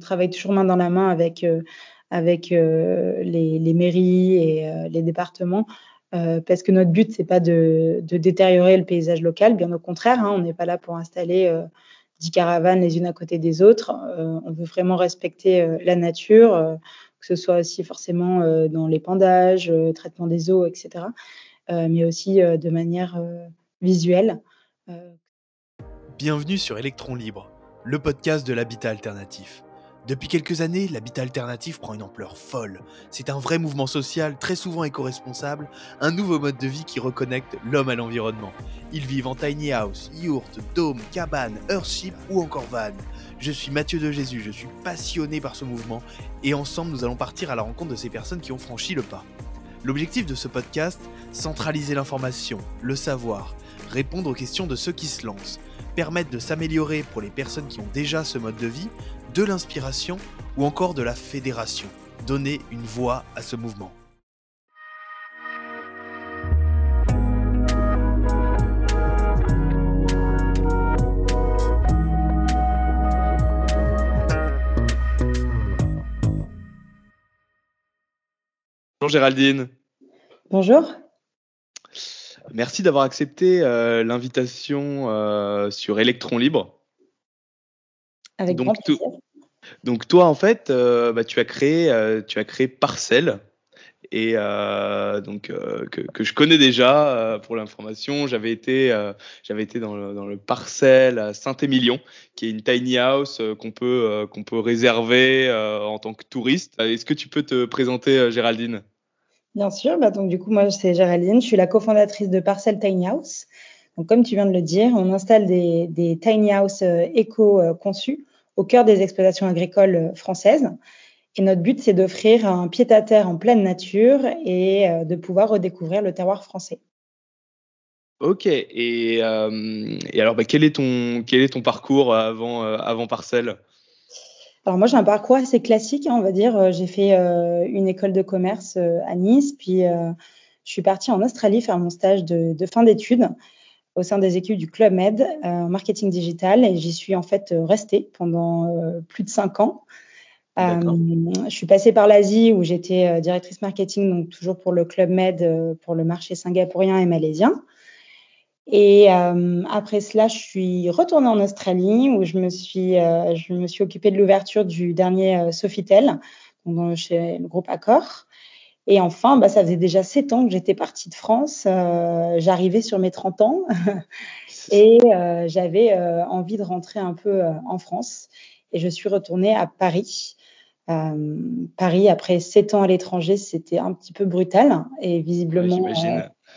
travaille toujours main dans la main avec, avec les, mairies et les départements. parce que notre but, c'est pas de, détériorer le paysage local, bien au contraire, hein, on n'est pas là pour installer 10 caravanes les unes à côté des autres. on veut vraiment respecter la nature, que ce soit aussi forcément dans l'épandage, traitement des eaux, etc., mais aussi de manière visuelle. Bienvenue sur Électron Libre, le podcast de l'habitat alternatif. Depuis quelques années, l'habitat alternatif prend une ampleur folle. C'est un vrai mouvement social, très souvent éco-responsable, un nouveau mode de vie qui reconnecte l'homme à l'environnement. Ils vivent en tiny house, yurt, dôme, cabane, earthship ou encore van. Je suis Mathieu de Jésus, je suis passionné par ce mouvement et ensemble nous allons partir à la rencontre de ces personnes qui ont franchi le pas. L'objectif de ce podcast, centraliser l'information, le savoir, répondre aux questions de ceux qui se lancent permettre de s'améliorer pour les personnes qui ont déjà ce mode de vie, de l'inspiration ou encore de la fédération. Donner une voix à ce mouvement. Bonjour Géraldine. Bonjour. Merci d'avoir accepté euh, l'invitation euh, sur Electron Libre. Avec donc, grand plaisir. donc toi, en fait, euh, bah, tu as créé, tu as créé Parcelle et donc que, je connais déjà pour l'information. J'avais été, j'avais été dans le, dans le Parcelle à Saint-Émilion, qui est une tiny house qu'on peut qu'on peut réserver en tant que touriste. Est-ce que tu peux te présenter, Géraldine? Bien sûr, bah donc du coup moi c'est Géraldine, je suis la cofondatrice de Parcel Tiny House. Donc comme tu viens de le dire, on installe des, des tiny house euh, éco-conçus au cœur des exploitations agricoles euh, françaises. Et notre but c'est d'offrir un pied-à-terre en pleine nature et euh, de pouvoir redécouvrir le terroir français. Ok, et, et alors bah, quel, est ton, quel est ton parcours avant, avant Parcelle alors moi j'ai un parcours assez classique, hein, on va dire. Euh, j'ai fait euh, une école de commerce euh, à Nice, puis je suis partie en Australie faire mon stage de, fin d'études au sein des équipes du Club Med en marketing digital et j'y suis en fait restée pendant plus de cinq ans. je suis passée par l'Asie où j'étais directrice marketing, donc toujours pour le Club Med, pour le marché singapourien et malaisien. Et euh, après cela, je suis retournée en Australie où je me suis, euh, je me suis occupée de l'ouverture du dernier euh, Sofitel donc, chez le groupe Accor. Et enfin, bah, ça faisait déjà sept ans que j'étais partie de France. Euh, J'arrivais sur mes 30 ans et euh, j'avais euh, envie de rentrer un peu en France. Et je suis retournée à Paris. Paris, après sept ans à l'étranger, c'était un petit peu brutal et visiblement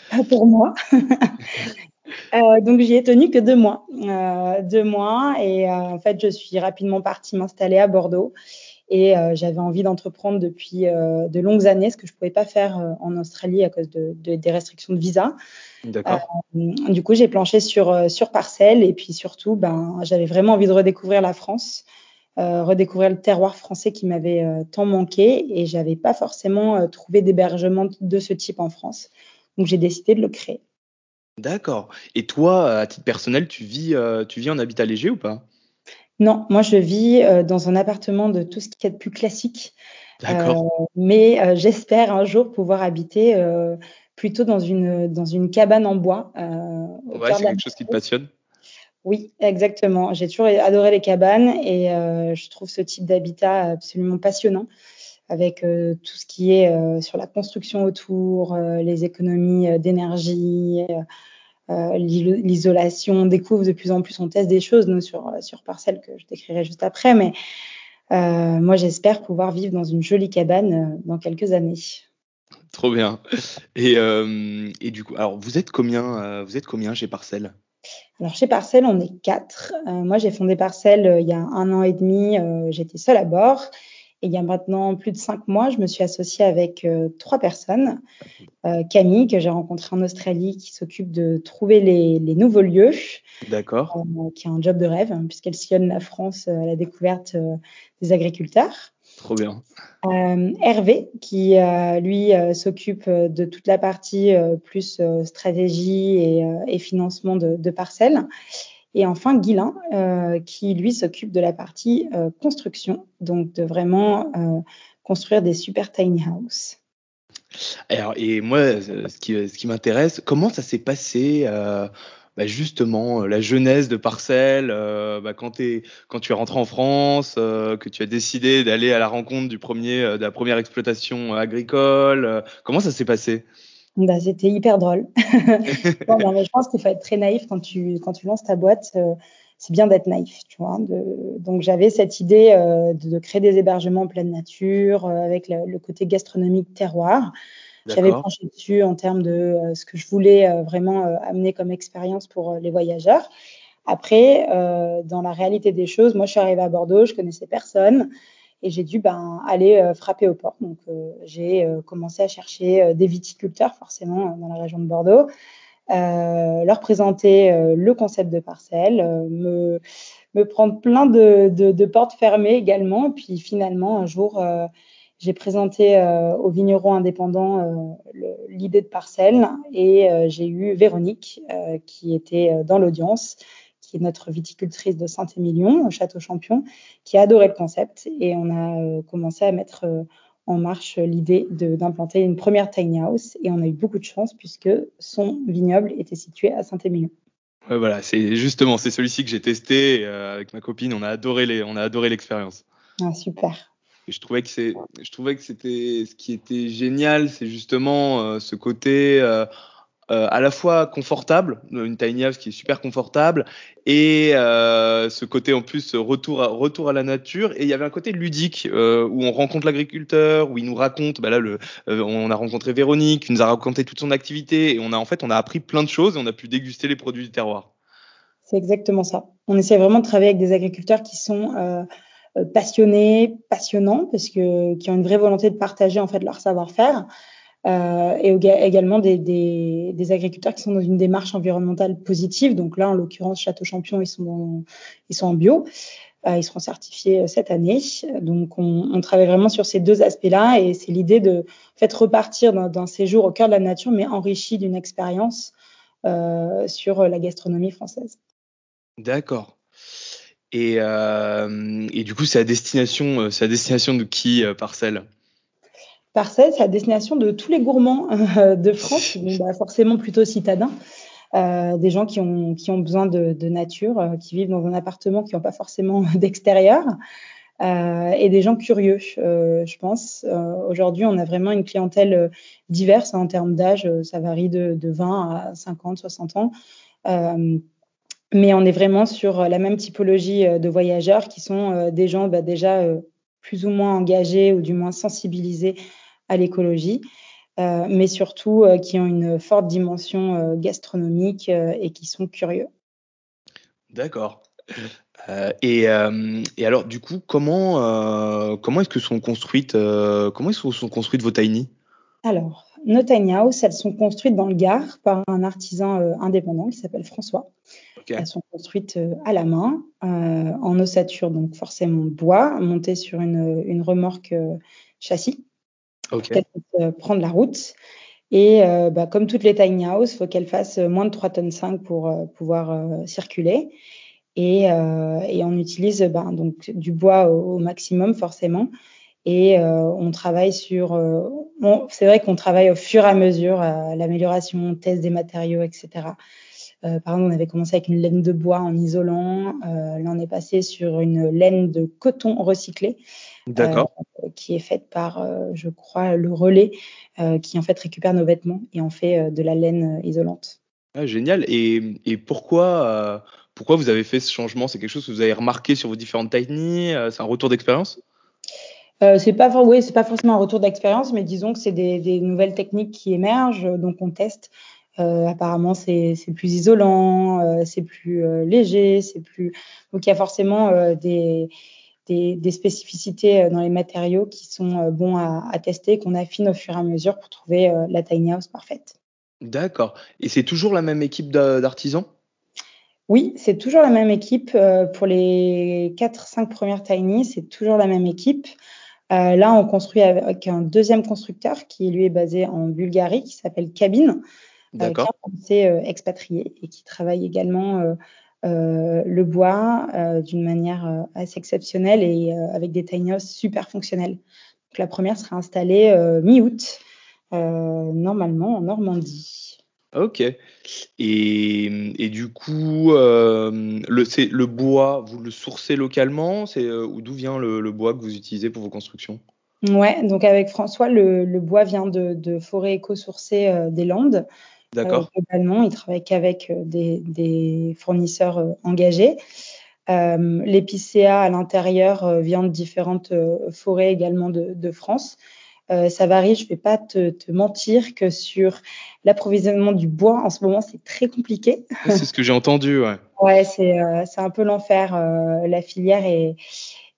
pas pour moi. Euh, donc j'y ai tenu que deux mois, euh, deux mois, et euh, en fait je suis rapidement partie m'installer à Bordeaux. Et j'avais envie d'entreprendre depuis de longues années, ce que je pouvais pas faire en Australie à cause de, des restrictions de visa. D'accord. du coup, j'ai planché sur sur parcelle, et puis surtout, ben j'avais vraiment envie de redécouvrir la France. redécouvrir le terroir français qui m'avait tant manqué et j'avais pas forcément trouvé d'hébergement de ce type en France. Donc j'ai décidé de le créer. D'accord. Et toi, à titre personnel, tu vis, euh, tu vis en habitat léger ou pas? Non, moi je vis euh, dans un appartement de tout ce qui est de plus classique. D'accord. Euh, mais j'espère un jour pouvoir habiter plutôt dans une, dans une cabane en bois. ouais, c'est quelque chose qui te passionne Oui, exactement. J'ai toujours adoré les cabanes et je trouve ce type d'habitat absolument passionnant avec euh, tout ce qui est euh, sur la construction autour, euh, les économies d'énergie, l'isolation. On découvre de plus en plus, on teste des choses nous sur sur parcelle que je décrirai juste après, mais moi j'espère pouvoir vivre dans une jolie cabane dans quelques années. Trop bien. Et, et, du coup, alors vous êtes combien, vous êtes combien chez Parcelle Alors chez Parcelle, on est quatre. moi, j'ai fondé Parcelle il y a un an et demi. J'étais seule à bord. Et il y a maintenant plus de cinq mois, je me suis associée avec euh, trois personnes. Euh, Camille, que j'ai rencontrée en Australie, qui s'occupe de trouver les, nouveaux lieux. D'accord. Euh, qui a un job de rêve, hein, puisqu'elle sillonne la France à la découverte des agriculteurs. Trop bien. Hervé, qui lui s'occupe de toute la partie plus stratégie et, financement de, de parcelles. Et enfin, Guilin, qui lui s'occupe de la partie construction, donc de vraiment construire des super tiny houses. Alors, et moi, ce qui, m'intéresse, comment ça s'est passé bah justement euh, la jeunesse de Parcelle, euh, bah quand, es, quand tu es rentré en France, euh, que tu as décidé d'aller à la rencontre du premier, de la première exploitation agricole. comment ça s'est passé? Bah, C'était hyper drôle. bon, mais je pense qu'il faut être très naïf quand tu, quand tu lances ta boîte. c'est bien d'être naïf, tu vois. De, donc j'avais cette idée de, de, créer des hébergements en pleine nature, avec le, le, côté gastronomique terroir. J'avais penché dessus en termes de euh, ce que je voulais euh, vraiment euh, amener comme expérience pour les voyageurs. Après, dans la réalité des choses, moi, je suis arrivée à Bordeaux, je connaissais personne et j'ai dû ben, aller frapper au port. Donc, j'ai commencé à chercher des viticulteurs, forcément, dans la région de Bordeaux, leur présenter le concept de parcelle, me, prendre plein de, de, portes fermées également. Puis finalement, un jour, j'ai présenté euh, aux vignerons indépendants euh, l'idée de parcelle et euh, j'ai eu Véronique qui était dans l'audience, qui est notre viticultrice de Saint-Émilion, au Château Champion, qui a adoré le concept et on a commencé à mettre en marche l'idée d'implanter une première tiny house et on a eu beaucoup de chance puisque son vignoble était situé à Saint-Émilion. Ouais, voilà, c'est justement c'est celui-ci que j'ai testé avec ma copine. On a adoré les, on a adoré l'expérience. Ah, super je trouvais que c'est, je trouvais que c'était ce qui était génial, c'est justement euh, ce côté euh, euh, à la fois confortable, une tiny house qui est super confortable, et ce côté en plus retour à, retour à la nature. Et il y avait un côté ludique où on rencontre l'agriculteur, où il nous raconte. Bah là, on a rencontré Véronique, qui nous a raconté toute son activité, et on a en fait, on a appris plein de choses, et on a pu déguster les produits du terroir. C'est exactement ça. On essaie vraiment de travailler avec des agriculteurs qui sont euh, passionnés, passionnants, parce que qui ont une vraie volonté de partager en fait leur savoir-faire. Euh, et également des, agriculteurs qui sont dans une démarche environnementale positive. Donc là, en l'occurrence, Château Champion, ils sont, ils sont en bio. Euh, ils seront certifiés euh, cette année. Donc, on, travaille vraiment sur ces deux aspects-là. Et c'est l'idée de en repartir d'un séjour au cœur de la nature, mais enrichi d'une expérience sur la gastronomie française. D'accord. Et, et, du coup, c'est à destination, c'est à destination de qui Parcelle Parcelle, c'est à destination de tous les gourmands euh, de France, bah, forcément plutôt citadins, euh, des gens qui ont, qui ont besoin de, de nature, euh, qui vivent dans un appartement, qui n'ont pas forcément d'extérieur, et des gens curieux, je pense. Aujourd'hui, on a vraiment une clientèle diverse hein, en termes d'âge, ça varie de, de, 20 à 50, 60 ans mais on est vraiment sur la même typologie de voyageurs qui sont des gens bah, déjà plus ou moins engagés ou du moins sensibilisés à l'écologie, mais surtout qui ont une forte dimension gastronomique et qui sont curieux. D'accord. Et, et, alors, du coup, comment, comment est-ce que sont construites, comment est-ce que sont construites vos tiny? Alors, nos tiny house, elles sont construites dans le Gard par un artisan indépendant qui s'appelle François. Elles sont construites euh, à la main, euh, en ossature, donc forcément bois, montées sur une, une remorque euh, châssis. Okay. Pour prendre la route. Et bah, comme toutes les tiny house, faut qu'elles fassent moins de 3 tonnes 5 pour pouvoir circuler. Et, et, on utilise bah, donc du bois au, maximum forcément. Et on travaille sur. C'est vrai qu'on travaille au fur et à mesure l'amélioration, test des matériaux, etc. Euh, par exemple, on avait commencé avec une laine de bois en isolant. Euh, là, on est passé sur une laine de coton recyclé. D'accord. Euh, qui est faite par, je crois, le relais, qui en fait récupère nos vêtements et en fait de la laine isolante. Ah, génial. Et, et pourquoi, pourquoi vous avez fait ce changement? C'est quelque chose que vous avez remarqué sur vos différentes tiny C'est un retour d'expérience? Euh, c'est pas oui, c'est pas forcément un retour d'expérience, mais disons que c'est des, des, nouvelles techniques qui émergent, donc on teste. Euh, apparemment, c'est plus isolant, euh, c'est plus euh, léger, c'est plus. Donc, il y a forcément des, des, des, spécificités dans les matériaux qui sont bons à, à tester, qu'on affine au fur et à mesure pour trouver la tiny house parfaite. D'accord. Et c'est toujours la même équipe d'artisans? Oui, c'est toujours la même équipe. pour les 4-5 premières tiny, c'est toujours la même équipe. Là, on construit avec un deuxième constructeur qui lui est basé en Bulgarie, qui s'appelle Cabine, D'accord. qui est expatrié et qui travaille également le bois d'une manière assez exceptionnelle et avec des tiny houses super fonctionnelles. Donc, la première sera installée mi-août, normalement en Normandie. Ok. Et, du coup, le, le bois, vous le sourcez localement? C'est d'où vient le, bois que vous utilisez pour vos constructions? Ouais, donc avec François, le, bois vient de, forêts éco-sourcées euh, des Landes. D'accord. Euh, globalement, il travaille qu'avec euh, des, fournisseurs engagés. L'épicéa à l'intérieur vient de différentes forêts également de, France. ça varie, je ne vais pas te, mentir que sur l'approvisionnement du bois, en ce moment, c'est très compliqué. C'est ce que j'ai entendu, ouais. ouais, c'est un peu l'enfer. la filière est,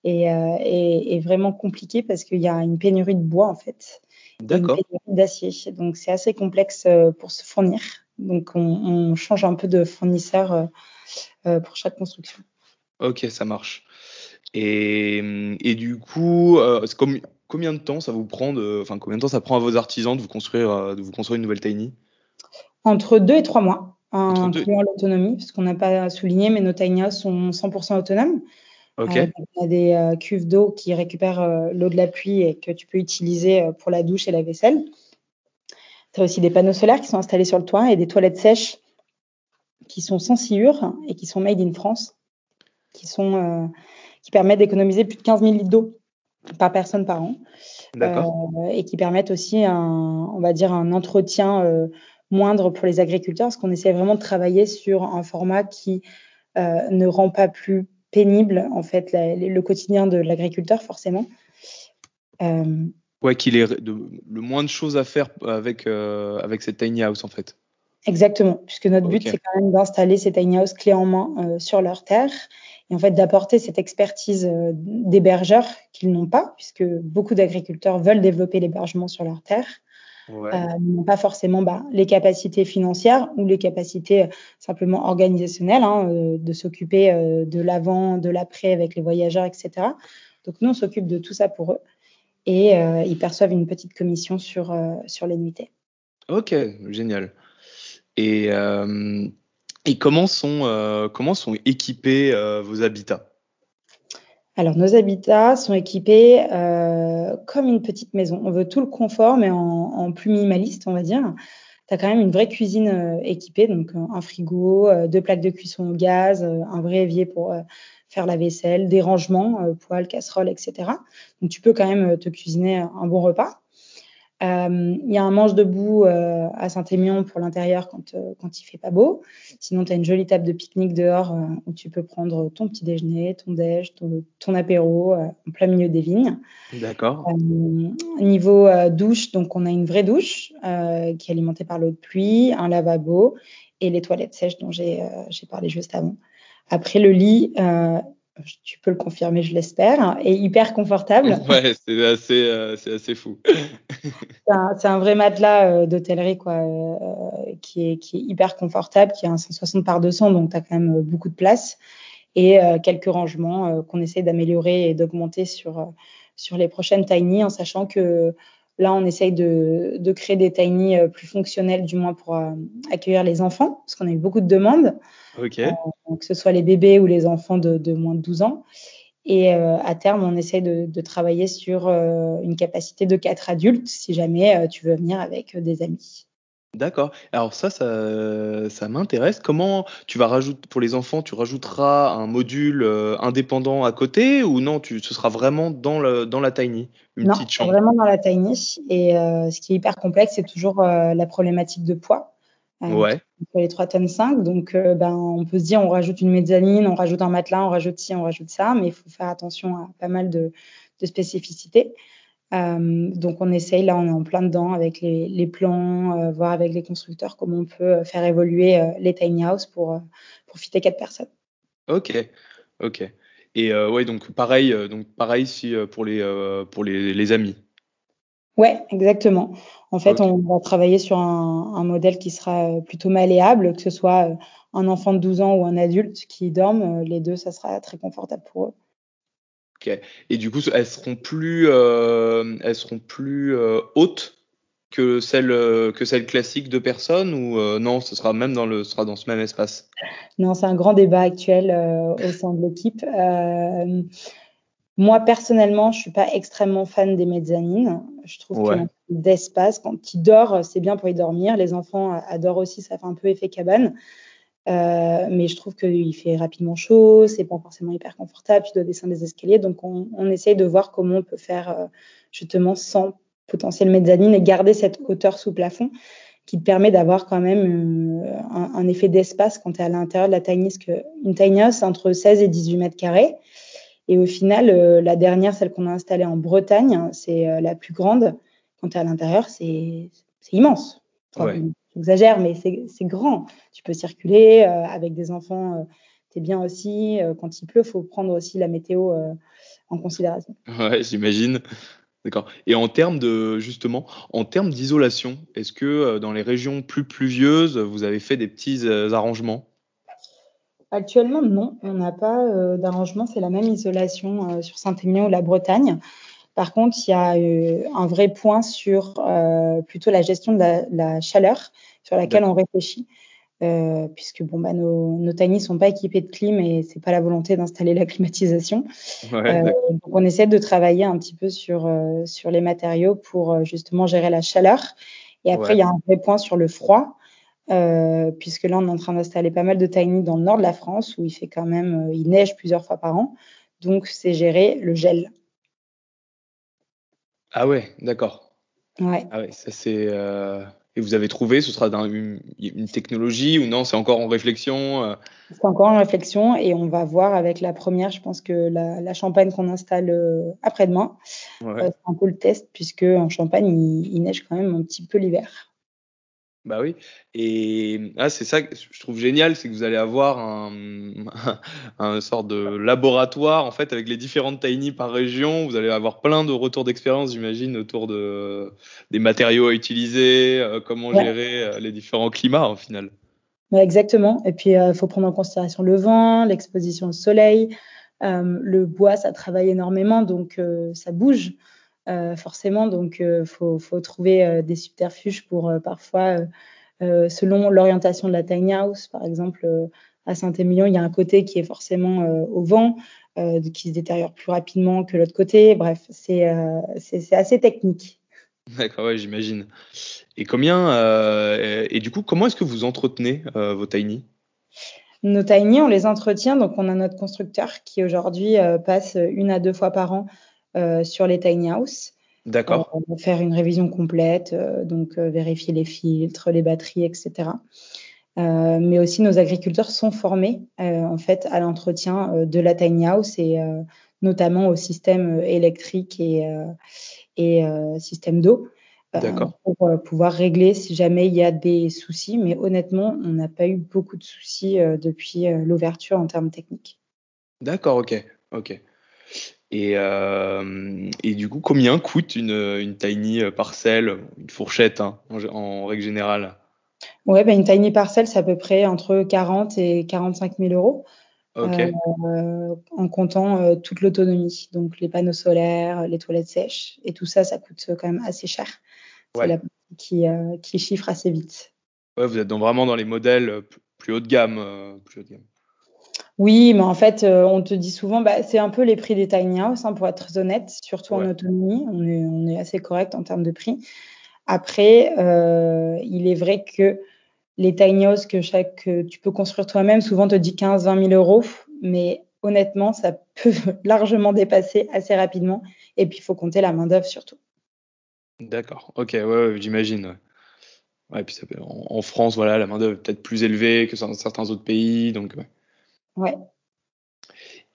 euh, vraiment compliqué parce qu'il y a une pénurie de bois en fait. D'accord. D'acier. Donc c'est assez complexe euh, pour se fournir. Donc on, change un peu de fournisseur euh, pour chaque construction. Ok, ça marche. Et, et du coup, comme, combien de temps ça vous prend de, enfin combien de temps ça prend à vos artisans de vous construire, de vous construire une nouvelle tiny? Entre deux et trois mois, incluant l'autonomie, parce qu'on n'a pas souligné, mais nos tiny sont 100% autonomes. Ok. Euh, on a des euh, cuves d'eau qui récupèrent euh, l'eau de la pluie et que tu peux utiliser pour la douche et la vaisselle. Tu as aussi des panneaux solaires qui sont installés sur le toit et des toilettes sèches qui sont sans sciure et qui sont made in France, qui, sont, qui permettent d'économiser plus de 15 000 litres d'eau par personne par an. et qui permettent aussi un, on va dire, un entretien moindre pour les agriculteurs, parce qu'on essaie vraiment de travailler sur un format qui ne rend pas plus pénible, en fait, le quotidien de l'agriculteur, forcément. Euh, ouais, qu'il ait le moins de choses à faire avec, euh, avec cette tiny house, en fait. Exactement, puisque notre but, c'est quand même d'installer ces tiny house clés en main euh, sur leur terre et en fait d'apporter cette expertise d'hébergeurs qu'ils n'ont pas, puisque beaucoup d'agriculteurs veulent développer l'hébergement sur leur terre ouais. euh, n'ont pas forcément bah, les capacités financières ou les capacités euh, simplement organisationnelles hein, euh, de s'occuper euh, de l'avant, de l'après avec les voyageurs, etc. Donc nous, on s'occupe de tout ça pour eux et ils perçoivent une petite commission sur, sur les nuitées. Ok, génial. Et, et comment, sont, comment sont équipés vos habitats? Alors, nos habitats sont équipés euh, comme une petite maison. On veut tout le confort, mais en, plus minimaliste, on va dire. Tu as quand même une vraie cuisine euh, équipée, donc euh, un frigo, deux plaques de cuisson au gaz, un vrai évier pour faire la vaisselle, des rangements, poêles, casseroles, etc. Donc, tu peux quand même te cuisiner un bon repas. Euh, il y a un manche debout euh, à Saint-Émilion pour l'intérieur quand, euh, quand il fait pas beau. Sinon, tu as une jolie table de pique-nique dehors où tu peux prendre ton petit déjeuner, ton déj, ton, apéro en plein milieu des vignes. D'accord. niveau douche, donc on a une vraie douche qui est alimentée par l'eau de pluie, un lavabo et les toilettes sèches dont j'ai parlé juste avant. Après le lit, tu peux le confirmer, je l'espère, et hyper confortable. Ouais, c'est assez, euh, c'est assez fou. c'est un, vrai matelas euh, d'hôtellerie quoi, euh, qui, est, qui est hyper confortable, qui a un 160 par 200, donc tu as quand même beaucoup de place, et quelques rangements qu'on essaie d'améliorer et d'augmenter sur, sur les prochaines tiny, en sachant que là, on essaye de, de créer des tiny plus fonctionnels, du moins pour accueillir les enfants, parce qu'on a eu beaucoup de demandes. Euh, que ce soit les bébés ou les enfants de, moins de 12 ans. Et euh, à terme, on essaie de, travailler sur euh, une capacité de 4 adultes si jamais tu veux venir avec des amis. D'accord. Alors ça, ça, m'intéresse. Comment tu vas rajouter pour les enfants, tu rajouteras un module indépendant à côté ou non tu, Ce sera vraiment dans, le, dans la tiny, une petite chambre? Vraiment dans la tiny. Et ce qui est hyper complexe, c'est toujours la problématique de poids. Euh, ouais. les 3 tonnes 5. Donc, euh, ben, on peut se dire, on rajoute une mezzanine, on rajoute un matelas, on rajoute ci, on rajoute ça, mais il faut faire attention à pas mal de, spécificités. Euh, donc, on essaye, là, on est en plein dedans avec les, plans, voir avec les constructeurs comment on peut faire évoluer les tiny house pour, pour fitter quatre personnes. Ok, ok. Et ouais, donc pareil, donc pareil si, pour, les, pour les, les amis. Ouais, exactement. En fait, on va travailler sur un, modèle qui sera euh, plutôt malléable, que ce soit euh, un enfant de 12 ans ou un adulte qui dorme, euh, les deux, ça sera très confortable pour eux. Et du coup, elles seront plus, elles seront plus hautes que celle que celle classique de personnes ou non, ce sera même dans le ce sera dans ce même espace? Non, c'est un grand débat actuel au sein de l'équipe. moi personnellement, je suis pas extrêmement fan des mezzanines. Je trouve ouais. que d'espace quand il dort, c'est bien pour y dormir. Les enfants adorent aussi, ça fait un peu effet cabane. Euh, mais je trouve qu'il fait rapidement chaud, c'est pas forcément hyper confortable, tu dois descendre des escaliers. Donc, on, essaye de voir comment on peut faire euh, justement sans potentiel mezzanine et garder cette hauteur sous plafond qui te permet d'avoir quand même euh, un, effet d'espace quand tu es à l'intérieur de la tiny house. Une tiny house, entre 16 et 18 mètres carrés. Et au final, la dernière, celle qu'on a installée en Bretagne, c'est la plus grande. Quand tu es à l'intérieur, c'est immense. ouais j'exagère, mais c'est grand. Tu peux circuler euh, avec des enfants, euh, tu es bien aussi. Euh, quand il pleut, il faut prendre aussi la météo en considération. Ouais, j'imagine. D'accord. Et en termes de justement, en termes d'isolation, est-ce que dans les régions plus pluvieuses, vous avez fait des petits arrangements? Actuellement, non, on n'a pas d'arrangement. C'est la même isolation sur Saint-Émilion ou la Bretagne. Par contre, il y a euh, un vrai point sur euh, plutôt la gestion de la, la, chaleur sur laquelle on réfléchit. Euh, puisque bon, bah, nos, nos tiny sont pas équipés de clim et c'est pas la volonté d'installer la climatisation. Ouais, euh, donc on essaie de travailler un petit peu sur euh, sur les matériaux pour euh, justement gérer la chaleur. Et après il y a un vrai point sur le froid, puisque là on est en train d'installer pas mal de tiny dans le nord de la France où il fait quand même il neige plusieurs fois par an. Donc c'est gérer le gel. Ah ouais, d'accord. Ouais. Ah ouais, ça c'est. Euh... Et vous avez trouvé, ce sera dans une, une technologie ou non C'est encore en réflexion euh? C'est encore en réflexion et on va voir avec la première. Je pense que la, la Champagne qu'on installe euh, après-demain, ouais. c'est un peu le test puisque en Champagne il, il neige quand même un petit peu l'hiver. Bah oui. Et ah, c'est ça que je trouve génial, c'est que vous allez avoir un, un sort de laboratoire en fait avec les différentes tiny par région. Vous allez avoir plein de retours d'expérience, j'imagine, autour de des matériaux à utiliser, euh, comment ouais. gérer euh, les différents climats au final. Ouais, exactement. Et puis il euh, faut prendre en considération le vent, l'exposition au soleil, le bois, ça travaille énormément, donc ça bouge. Euh, forcément. Donc, il euh, faut, faut, trouver euh, des subterfuges pour parfois, selon l'orientation de la tiny house, par exemple, à Saint-Émilion, il y a un côté qui est forcément au vent, qui se détériore plus rapidement que l'autre côté. Bref, c'est assez technique. D'accord, ouais, j'imagine. Et combien euh, et, et, du coup, comment est-ce que vous entretenez euh, vos tiny? Nos tiny, on les entretient. Donc, on a notre constructeur qui aujourd'hui euh, passe une à deux fois par an sur les tiny house. D'accord. Euh, on va faire une révision complète, euh, donc vérifier les filtres, les batteries, etc. mais aussi nos agriculteurs sont formés en fait à l'entretien de la tiny house et notamment au système électrique et, et système d'eau. D'accord. pour pouvoir régler si jamais il y a des soucis. Mais honnêtement, on n'a pas eu beaucoup de soucis depuis l'ouverture en termes techniques. D'accord, ok, ok. Et, euh, et, du coup, combien coûte une, une tiny parcelle, une fourchette hein, en, en, règle générale? Ouais, ben une tiny parcelle, c'est à peu près entre 40 et 45 000 euros. Okay. Euh, en comptant euh, toute l'autonomie, donc les panneaux solaires, les toilettes sèches, et tout ça, ça coûte quand même assez cher. Ouais. C'est la partie qui, euh, qui chiffre assez vite. Ouais, vous êtes donc vraiment dans les modèles plus haut de gamme. Plus haut de gamme. Oui, mais en fait, euh, on te dit souvent, bah, c'est un peu les prix des tiny house, hein, pour être honnête, surtout ouais. en autonomie. On est, on est assez correct en termes de prix. Après, euh, il est vrai que les tiny house que chaque, que tu peux construire toi-même, souvent te dit 15-20 000 euros, mais honnêtement, ça peut largement dépasser assez rapidement. Et puis, il faut compter la main d'œuvre surtout. D'accord. Ok. Ouais, ouais j'imagine. Ouais. ouais. puis ça peut, en, en, France, voilà, la main d'œuvre est peut-être plus élevée que dans certains autres pays, donc. Ouais. Ouais.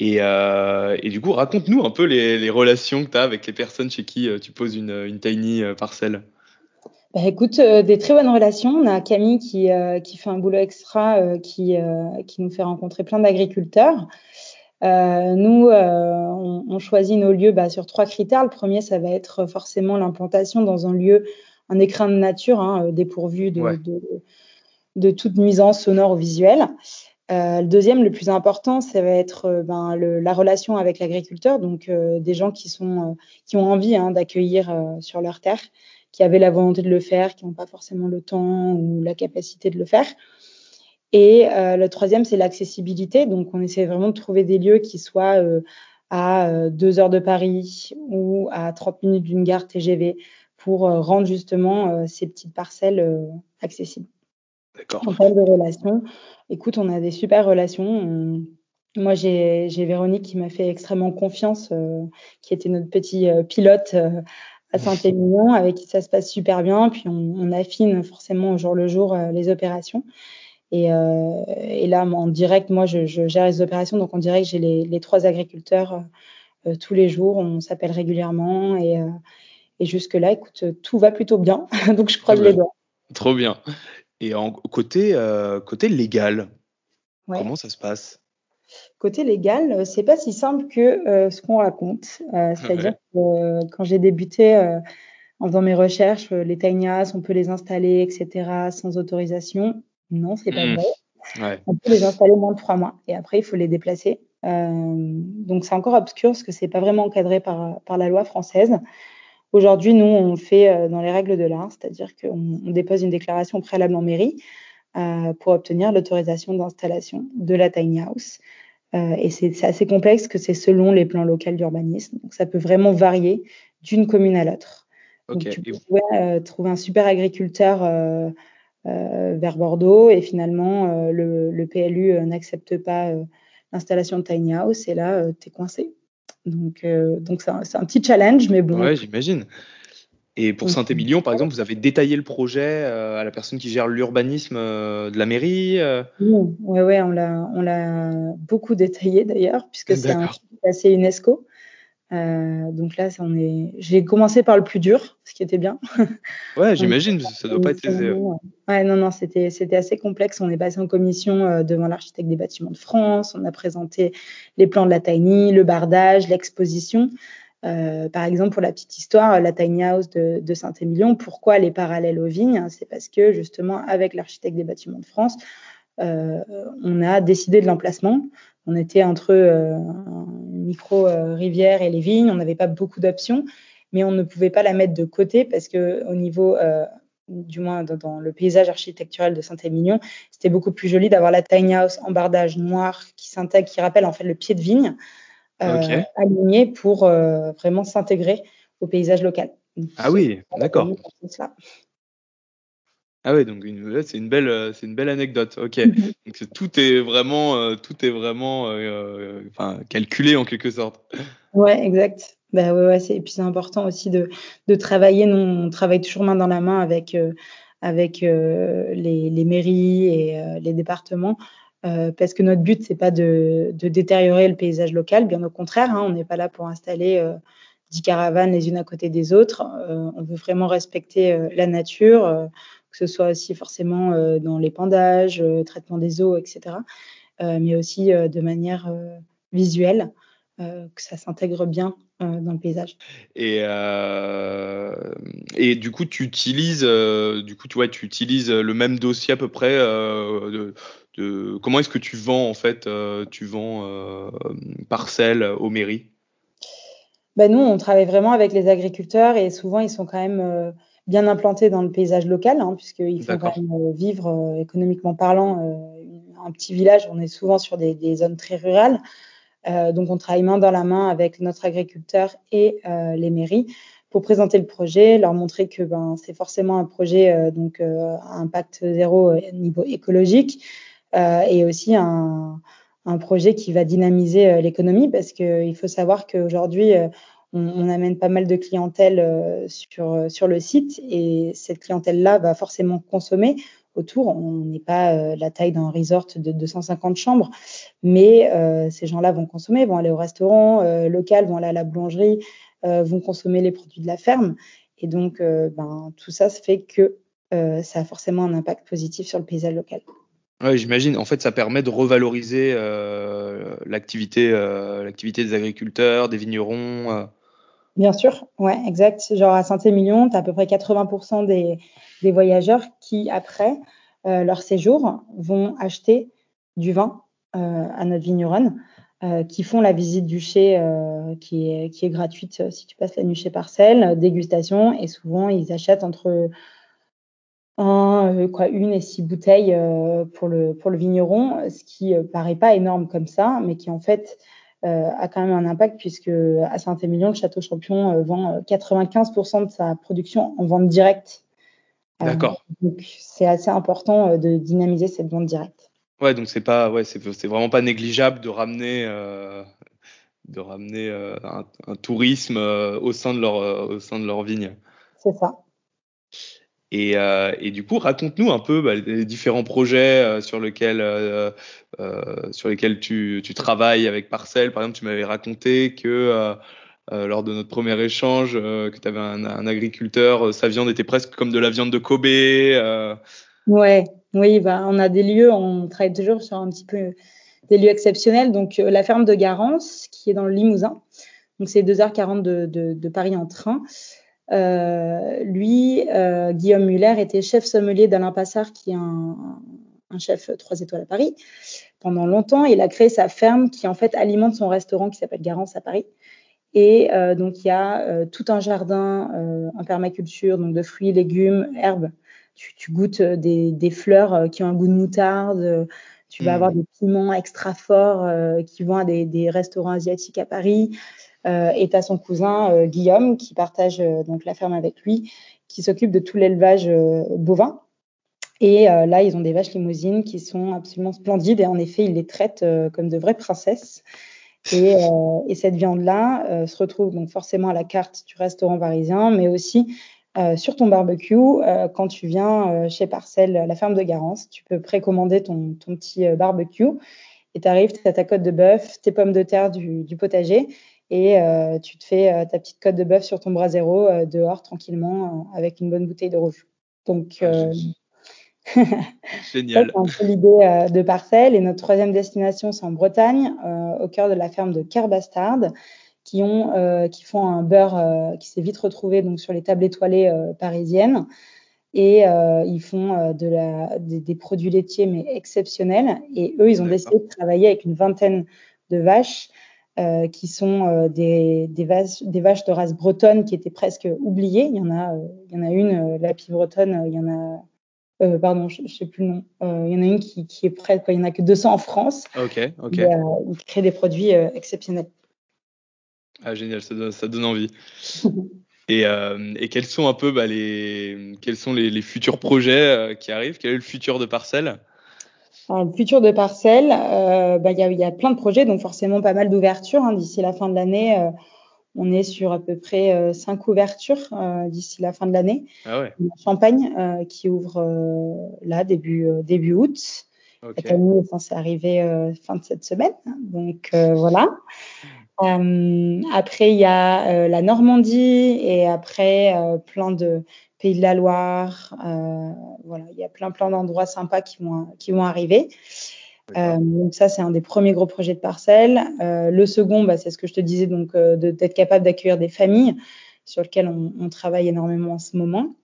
Et, euh, et, du coup, raconte-nous un peu les, les relations que tu as avec les personnes chez qui euh, tu poses une, une tiny euh, parcelle. Bah, écoute, euh, des très bonnes relations. On a Camille qui, euh, qui fait un boulot extra, qui, qui nous fait rencontrer plein d'agriculteurs. nous, on, on, choisit nos lieux bah, sur trois critères. Le premier, ça va être forcément l'implantation dans un lieu, un écrin de nature, hein, dépourvu de, ouais. de, de, toute nuisance sonore ou visuelle. Euh, le deuxième, le plus important, ça va être euh, ben, la relation avec l'agriculteur, donc euh, des gens qui sont qui ont envie hein, d'accueillir sur leur terre, qui avaient la volonté de le faire, qui n'ont pas forcément le temps ou la capacité de le faire. Et le troisième, c'est l'accessibilité. Donc, on essaie vraiment de trouver des lieux qui soient à deux heures de Paris ou à 30 minutes d'une gare TGV pour rendre justement ces petites parcelles accessibles. D'accord. En termes de relations, écoute, on a des super relations. Moi, j'ai Véronique qui m'a fait extrêmement confiance, euh, qui était notre petit euh, pilote euh, à Saint-Émilion, avec qui ça se passe super bien. Puis on, on affine forcément au jour le jour les opérations. Et, et, là, en direct, moi, je, je, gère les opérations. Donc en direct, j'ai les, les, trois agriculteurs tous les jours. On s'appelle régulièrement. Et, et jusque-là, écoute, tout va plutôt bien. donc je croise les doigts. Trop bien. Et en côté, côté légal, comment ça se passe? Côté légal, euh, c'est pas si simple que euh, ce qu'on raconte. Euh, c'est-à-dire que quand j'ai débuté en faisant mes recherches, les tiny on peut les installer, etc., sans autorisation. Non, c'est pas mmh. vrai. On peut les installer moins de trois mois et après, il faut les déplacer. donc, c'est encore obscur parce que c'est pas vraiment encadré par, par la loi française. Aujourd'hui, nous, on fait dans les règles de l'art, c'est-à-dire qu'on on dépose une déclaration préalable en mairie pour obtenir l'autorisation d'installation de la tiny house. Euh, et c'est assez complexe que c'est selon les plans locaux d'urbanisme. Donc ça peut vraiment varier d'une commune à l'autre. Donc tu pourrais euh, trouver un super agriculteur euh, vers Bordeaux et finalement le, le, PLU n'accepte pas l'installation de tiny house et là tu es coincé. Donc donc c'est un, un, petit challenge mais bon. Ouais, j'imagine. Et pour Saint-Émilion, par exemple, vous avez détaillé le projet euh, à la personne qui gère l'urbanisme euh, de la mairie euh Oui, ouais, ouais, on l'a beaucoup détaillé d'ailleurs, puisque c'est un assez UNESCO. Donc là, on est. J'ai commencé par le plus dur, ce qui était bien. Ouais, j'imagine, ça doit pas être aisé. Ouais, non, non, c'était assez complexe. On est passé en commission devant l'architecte des bâtiments de France. On a présenté les plans de la Tiny, le bardage, l'exposition. Euh, par exemple, pour la petite histoire, la tiny house de, de Saint-Émilion, pourquoi elle est parallèle aux vignes? C'est parce que justement, avec l'architecte des bâtiments de France, euh, on a décidé de l'emplacement. On était entre euh, micro-rivière euh, et les vignes, on n'avait pas beaucoup d'options, mais on ne pouvait pas la mettre de côté parce que au niveau euh, du moins dans, dans, le paysage architectural de Saint-Émilion, c'était beaucoup plus joli d'avoir la tiny house en bardage noir qui s'intègre, qui rappelle en fait le pied de vigne, euh, alignés pour euh, vraiment s'intégrer au paysage local. ah oui, d'accord. Ah oui, donc c'est une belle, c'est une belle anecdote. Ok, mhm. donc tout est vraiment, euh, tout est vraiment, enfin, calculé en quelque sorte. Ouais, exact. Bah ouais, ouais c'est, et puis c'est important aussi de, de travailler. Nous, on travaille toujours main dans la main avec, avec les, les, mairies et les départements euh, parce que notre but, c'est pas de, de, détériorer le paysage local, bien au contraire, hein, on n'est pas là pour installer euh, 10 caravanes les unes à côté des autres. Euh, on veut vraiment respecter euh, la nature, euh, que ce soit aussi forcément dans l'épandage, traitement des eaux, etc., mais aussi de manière visuelle, que ça s'intègre bien dans le paysage. Et, et du coup, tu utilises, du coup, tu, tu utilises le même dossier à peu près de, comment est-ce que tu vends en fait, euh, tu vends euh, parcelles aux mairies? Ben Nous, on travaille vraiment avec les agriculteurs et souvent ils sont quand même euh, bien implantés dans le paysage local, hein, puisqu'ils font quand même vivre économiquement parlant un petit village. On est souvent sur des, des zones très rurales. donc on travaille main dans la main avec notre agriculteur et les mairies pour présenter le projet, leur montrer que ben, c'est forcément un projet donc à impact zéro au niveau écologique, euh, et aussi un, un, projet qui va dynamiser euh, l'économie parce qu'il faut savoir qu'aujourd'hui, euh, on, amène pas mal de clientèle sur, sur le site et cette clientèle-là va forcément consommer autour. On n'est pas la taille d'un resort de 250 chambres, mais euh, ces gens-là vont consommer, vont aller au restaurant euh, local, vont aller à la boulangerie, euh, vont consommer les produits de la ferme. Et donc, ben, tout ça, ça fait que ça a forcément un impact positif sur le paysage local. Ouais, j'imagine. En fait, ça permet de revaloriser euh, l'activité, euh, l'activité des agriculteurs, des vignerons. Euh. Bien sûr, ouais, exact. Genre à Saint-Émilion, tu as à peu près 80% des, voyageurs qui, après euh, leur séjour, vont acheter du vin euh, à notre vigneronne. qui font la visite du chai qui, est, gratuite si tu passes la nuit chez Parcelle, dégustation, et souvent ils achètent entre une et six bouteilles pour, le, pour le vigneron, ce qui paraît pas énorme comme ça, mais qui en fait a quand même un impact puisque à Saint-Émilion, le Château Champion vend 95% de sa production en vente directe. D'accord. donc c'est assez important de dynamiser cette vente directe. Ouais, donc c'est pas, ouais, c'est vraiment pas négligeable de ramener, euh, de ramener euh, un, tourisme euh, au sein de leur, au sein de leur vigne. C'est ça. Et, et, du coup, raconte-nous un peu bah, les différents projets sur lesquels, sur lesquels tu, tu, travailles avec Parcel. Par exemple, tu m'avais raconté que lors de notre premier échange, que tu avais un, un, agriculteur, sa viande était presque comme de la viande de Kobe. Ouais, oui, bah, on a des lieux, on travaille toujours sur un petit peu des lieux exceptionnels. Donc, euh, la ferme de Garance, qui est dans le Limousin. Donc, c'est 2h40 de, de, de, Paris en train. Euh, lui, euh, Guillaume Muller, était chef sommelier d'Alain Passard, qui est un, un, chef 3 étoiles à Paris. Pendant longtemps, il a créé sa ferme qui, en fait, alimente son restaurant qui s'appelle Garance à Paris. Et euh, donc, il y a euh, tout un jardin en permaculture, donc de fruits, légumes, herbes, tu, goûtes euh, des, fleurs euh, qui ont un goût de moutarde, tu vas avoir mmh. des piments extra forts euh, qui vont à des, restaurants asiatiques à Paris. Et tu as son cousin Guillaume qui partage donc la ferme avec lui, qui s'occupe de tout l'élevage bovin. Et là, ils ont des vaches limousines qui sont absolument splendides et en effet, ils les traitent comme de vraies princesses. Et, et cette viande-là se retrouve donc forcément à la carte du restaurant parisien, mais aussi euh, sur ton barbecue euh, quand tu viens euh, chez Parcelle, la ferme de Garance. Tu peux précommander ton, petit barbecue et tu arrives, tu as ta côte de bœuf, tes pommes de terre du potager et tu te fais ta petite côte de bœuf sur ton brasero dehors tranquillement avec une bonne bouteille de rouge. Donc, ah, Génial. c'est l'idée de Parcelle. Et notre troisième destination, c'est en Bretagne, au cœur de la ferme de Kerbastard qui, ont, euh, qui font un beurre euh, qui s'est vite retrouvé donc, sur les tables étoilées euh, parisiennes. Et ils font de la, des, produits laitiers, mais exceptionnels. Et eux, ils ont décidé de travailler avec une vingtaine de vaches qui sont des, des, vaches, des vaches de race bretonne qui étaient presque oubliées. Il y en a, il y en a une, la pie bretonne, il y en a euh, pardon, je, ne sais plus le nom. Il y en a une qui, qui est prête, quoi. Il n'y en a que 200 en France. Ok, ok. Et, ils créent des produits exceptionnels. Ah, génial, ça donne, ça donne envie. et, euh, et, quels sont un peu bah, les, quels sont les, les futurs projets euh, qui arrivent? Quel est le futur de Parcelle Le futur de Parcelle, euh, bah, il y, a, y, a, plein de projets, donc forcément pas mal d'ouvertures. Hein, d'ici la fin de l'année, euh, on est sur à peu près euh, cinq ouvertures d'ici la fin de l'année. Ah ouais. Champagne qui ouvre là début, début août. Okay. Cette année est censée arriver fin de cette semaine. Donc voilà. Euh, après, il y a euh, la Normandie et après euh, plein de pays de la Loire. voilà, il y a plein plein d'endroits sympas qui vont qui vont arriver. donc ça, c'est un des premiers gros projets de parcelle. le second, bah, c'est ce que je te disais, donc d'être capable d'accueillir des familles sur lesquelles on, on, travaille énormément en ce moment.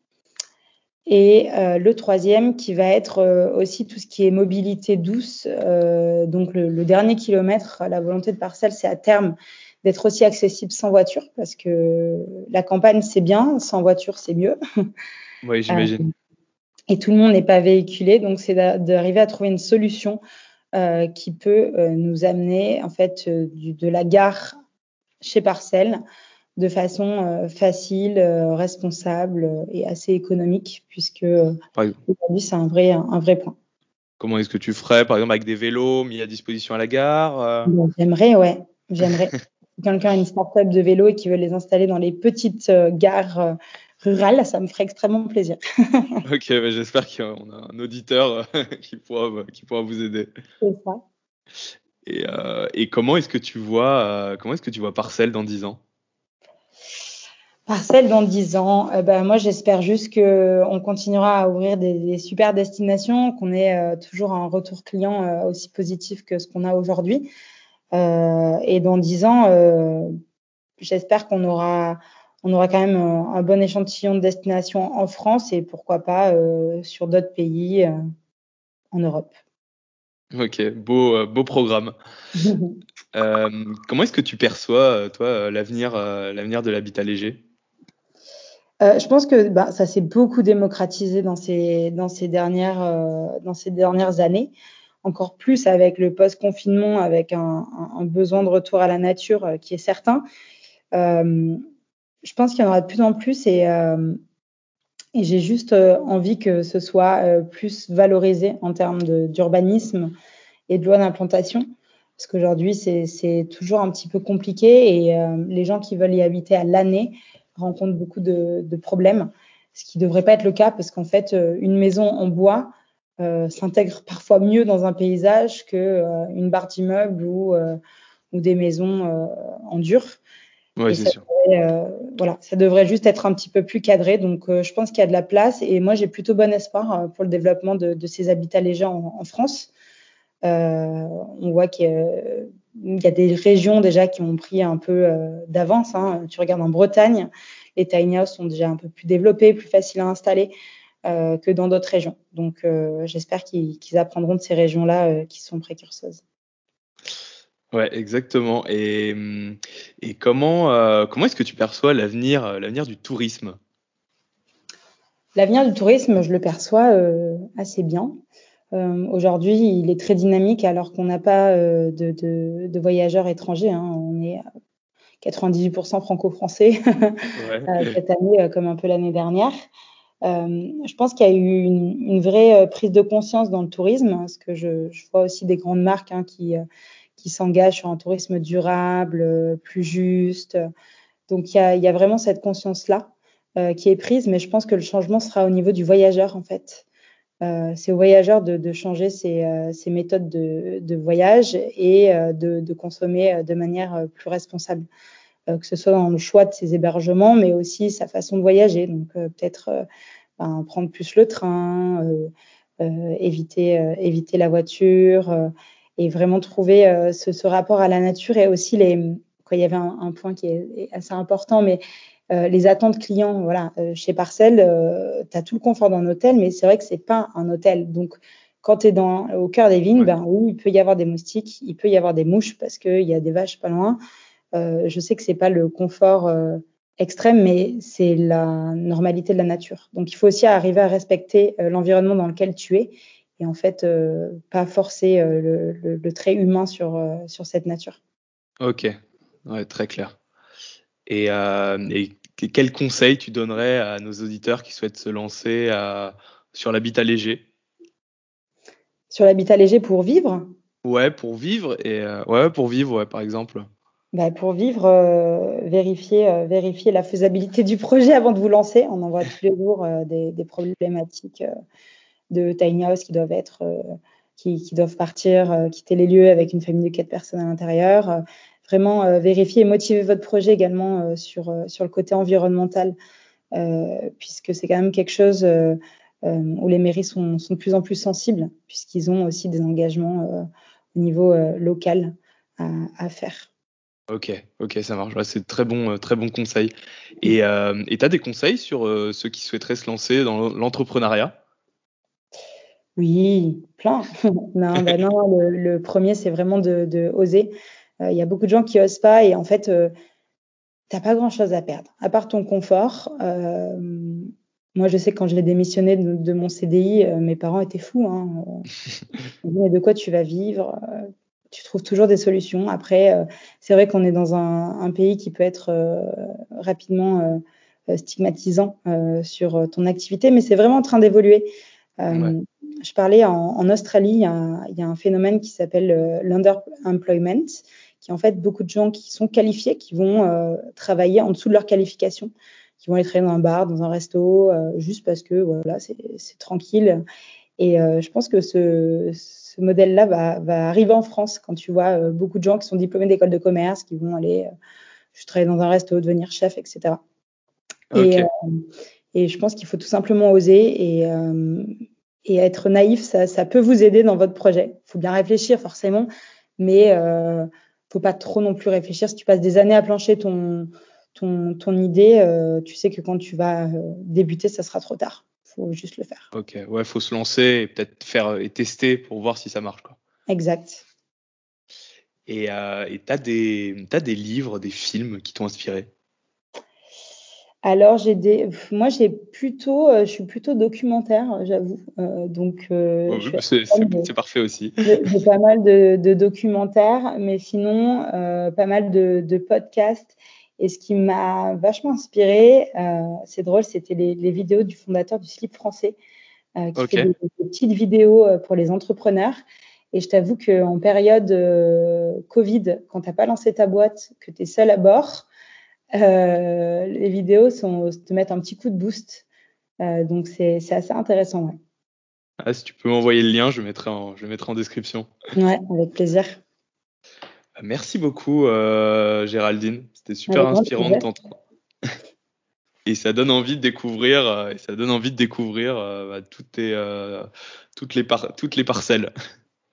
Et euh, le troisième qui va être euh, aussi tout ce qui est mobilité douce. Euh, donc le, le, dernier kilomètre, la volonté de parcelle, c'est à terme d'être aussi accessible sans voiture parce que la campagne c'est bien, sans voiture c'est mieux. Oui, j'imagine. Euh, et tout le monde n'est pas véhiculé, donc c'est d'arriver à trouver une solution euh, qui peut nous amener en fait du, de la gare chez Parcelle de façon euh, facile, euh, responsable euh, et assez économique, puisque aujourd'hui c'est un vrai, un vrai point. Comment est-ce que tu ferais, par exemple, avec des vélos mis à disposition à la gare J'aimerais, ouais, j'aimerais. Quelqu'un a une start-up de vélos et qui veut les installer dans les petites gares rurales, ça me ferait extrêmement plaisir. ok, bah, j'espère qu'on a un auditeur qui, pourra, qui pourra vous aider. C'est ça. Et, et comment est-ce que tu vois, comment est-ce que tu vois Parcelle dans 10 ans? Parcelle dans 10 ans, euh, ben, moi j'espère juste qu'on continuera à ouvrir des, des super destinations, qu'on ait euh, toujours un retour client euh, aussi positif que ce qu'on a aujourd'hui. Et dans 10 ans, j'espère qu'on aura, on aura quand même un, bon échantillon de destinations en France et pourquoi pas sur d'autres pays en Europe. Ok, beau, beau programme. comment est-ce que tu perçois, toi, l'avenir, l'avenir de l'habitat léger? Je pense que bah, ça s'est beaucoup démocratisé dans ces, dans ces, dernières, dans ces dernières années encore plus avec le post-confinement, avec un, besoin de retour à la nature euh, qui est certain. Euh, je pense qu'il y en aura de plus en plus et, euh, j'ai juste envie que ce soit plus valorisé en termes d'urbanisme et de loi d'implantation. Parce qu'aujourd'hui, c'est toujours un petit peu compliqué et les gens qui veulent y habiter à l'année rencontrent beaucoup de, de, problèmes, ce qui ne devrait pas être le cas parce qu'en fait, une maison en bois, euh, s'intègre parfois mieux dans un paysage que euh, une barre d'immeuble ou, euh, ou des maisons en dur. Oui, c'est sûr. voilà, ça devrait juste être un petit peu plus cadré. Donc, je pense qu'il y a de la place et moi, j'ai plutôt bon espoir pour le développement de, de ces habitats légers en, en France. on voit qu'il y, a des régions déjà qui ont pris un peu d'avance. Hein. Tu regardes en Bretagne, les tiny houses sont déjà un peu plus développés, plus faciles à installer. Euh, que dans d'autres régions. Donc, euh, j'espère qu'ils apprendront de ces régions-là euh, qui sont précurseuses. Ouais, exactement. Et, et comment, comment est-ce que tu perçois l'avenir, l'avenir du tourisme? L'avenir du tourisme, je le perçois assez bien. Aujourd'hui, il est très dynamique alors qu'on n'a pas de, de, voyageurs étrangers. Hein. On est 98% franco-français cette année, comme un peu l'année dernière. Euh, je pense qu'il y a eu une, vraie euh, prise de conscience dans le tourisme, parce que je, vois aussi des grandes marques hein, qui, euh, qui s'engagent sur un tourisme durable, plus juste. Donc il y a, vraiment cette conscience-là qui est prise, mais je pense que le changement sera au niveau du voyageur en fait. C'est au voyageur de, changer ses, méthodes de, voyage et de, consommer de manière plus responsable. Euh, que ce soit dans le choix de ses hébergements, mais aussi sa façon de voyager. Donc euh, peut-être euh, ben, prendre plus le train, éviter, éviter la voiture et vraiment trouver ce, ce, rapport à la nature et aussi les. Quoi, il y avait un, un, point qui est assez important, mais les attentes clients. Voilà, chez Parcel, tu as tout le confort d'un hôtel, mais c'est vrai que c'est pas un hôtel. Donc quand tu es dans, au cœur des vignes, ben oui, il peut y avoir des moustiques, il peut y avoir des mouches parce qu'il y a des vaches pas loin. Euh, je sais que c'est pas le confort euh, extrême, mais c'est la normalité de la nature. Donc il faut aussi arriver à respecter euh, l'environnement dans lequel tu es et en fait pas forcer le, trait humain sur, sur cette nature. Ok, ouais, très clair. Et, et, quel conseil tu donnerais à nos auditeurs qui souhaitent se lancer sur l'habitat léger? Sur l'habitat léger pour vivre? Ouais, pour vivre et ouais, pour vivre, ouais, par exemple. Bah, pour vivre, euh, vérifier, euh, vérifier la faisabilité du projet avant de vous lancer. On en voit tous les jours euh, des, problématiques de tiny house qui doivent être, qui, doivent partir, quitter les lieux avec une famille de quatre personnes à l'intérieur. vraiment vérifier et motiver votre projet également sur, le côté environnemental, puisque c'est quand même quelque chose où les mairies sont, de plus en plus sensibles, puisqu'ils ont aussi des engagements au niveau local à faire. Ok, ok, ça marche. c'est très bon, euh, très bon conseil. Et euh, tu as des conseils sur euh, ceux qui souhaiteraient se lancer dans l'entrepreneuriat? Oui, plein. non, bah non le, premier, c'est vraiment de, oser. Il y a beaucoup de gens qui osent pas et en fait, t'as pas grand chose à perdre, à part ton confort. moi, je sais que quand j'ai démissionné de, mon CDI, mes parents étaient fous. Hein. mais de quoi tu vas vivre? Tu trouves toujours des solutions. Après, euh, c'est vrai qu'on est dans un, pays qui peut être euh, rapidement euh, stigmatisant sur ton activité, mais c'est vraiment en train d'évoluer. Je parlais en, Australie, il y, a, un phénomène qui s'appelle l'underemployment, qui est en fait beaucoup de gens qui sont qualifiés, qui vont travailler en dessous de leur qualification, qui vont aller travailler dans un bar, dans un resto, juste parce que voilà, c'est tranquille. Et je pense que ce, ce modèle-là va, va, arriver en France quand tu vois euh, beaucoup de gens qui sont diplômés d'école de commerce, qui vont aller euh, je travaille dans un resto, devenir chef, etc. Et, euh, et, je pense qu'il faut tout simplement oser et, et être naïf, ça, ça, peut vous aider dans votre projet. Il faut bien réfléchir forcément, mais euh, faut pas trop non plus réfléchir. Si tu passes des années à plancher ton, ton, ton idée, tu sais que quand tu vas débuter, ça sera trop tard faut juste le faire. Ok, ouais, faut se lancer et peut-être faire et tester pour voir si ça marche. Quoi. Exact. Et tu as, des livres, des films qui t'ont inspiré? Alors j'ai des, moi j'ai plutôt, je suis plutôt documentaire, j'avoue. donc c'est parfait aussi. J'ai pas mal de, documentaires, mais sinon pas mal de, podcasts. Et ce qui m'a vachement inspiré, c'est drôle, c'était les, vidéos du fondateur du slip français, qui fait des, petites vidéos pour les entrepreneurs. Et je t'avoue qu'en période Covid, quand tu n'as pas lancé ta boîte, que tu es seul à bord, euh, les vidéos sont, te mettent un petit coup de boost. Euh, donc, c'est assez intéressant. Ouais. Ah, si tu peux m'envoyer le lien, je le mettrai en, je le mettrai en description. Ouais, avec plaisir. Merci beaucoup, euh, Géraldine. C'était super inspirant de t'entendre. et ça donne envie de découvrir, et ça donne envie de découvrir bah, toutes, les, toutes, les toutes les parcelles.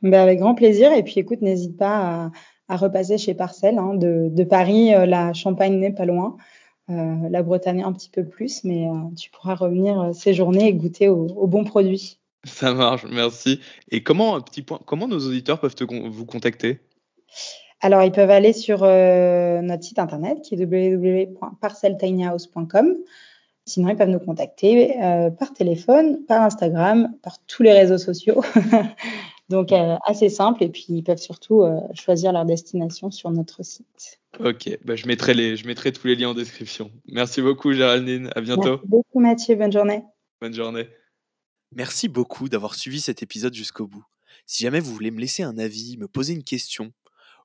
Bah, avec grand plaisir. Et puis, écoute, n'hésite pas à à repasser chez Parcelles. Hein, de, Paris, euh, la Champagne n'est pas loin. Euh, la Bretagne un petit peu plus, mais euh, tu pourras revenir séjourner et goûter aux bons produits. Ça marche, merci. Et comment, petit point, comment nos auditeurs peuvent vous contacter? Alors, ils peuvent aller sur notre site internet qui est www.parceltinyhouse.com. Sinon, ils peuvent nous contacter par téléphone, par Instagram, par tous les réseaux sociaux. Donc, euh, assez simple. Et puis, ils peuvent surtout euh, choisir leur destination sur notre site. Ok, bah, je, mettrai les, je mettrai tous les liens en description. Merci beaucoup, Géraldine. À bientôt. Merci beaucoup, Mathieu. Bonne journée. Bonne journée. Merci beaucoup d'avoir suivi cet épisode jusqu'au bout. Si jamais vous voulez me laisser un avis, me poser une question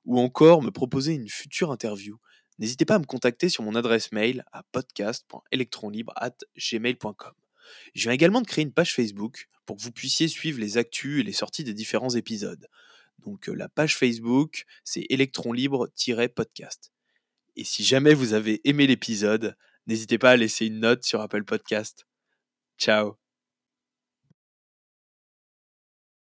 ou encore me proposer une future interview, n'hésitez pas à me contacter sur mon adresse mail à podcast.electronlibre.gmail.com. Je viens également de créer une page Facebook pour que vous puissiez suivre les actus et les sorties des différents épisodes. Donc la page Facebook, c'est électron libre-podcast. Et si jamais vous avez aimé l'épisode, n'hésitez pas à laisser une note sur Apple Podcast. Ciao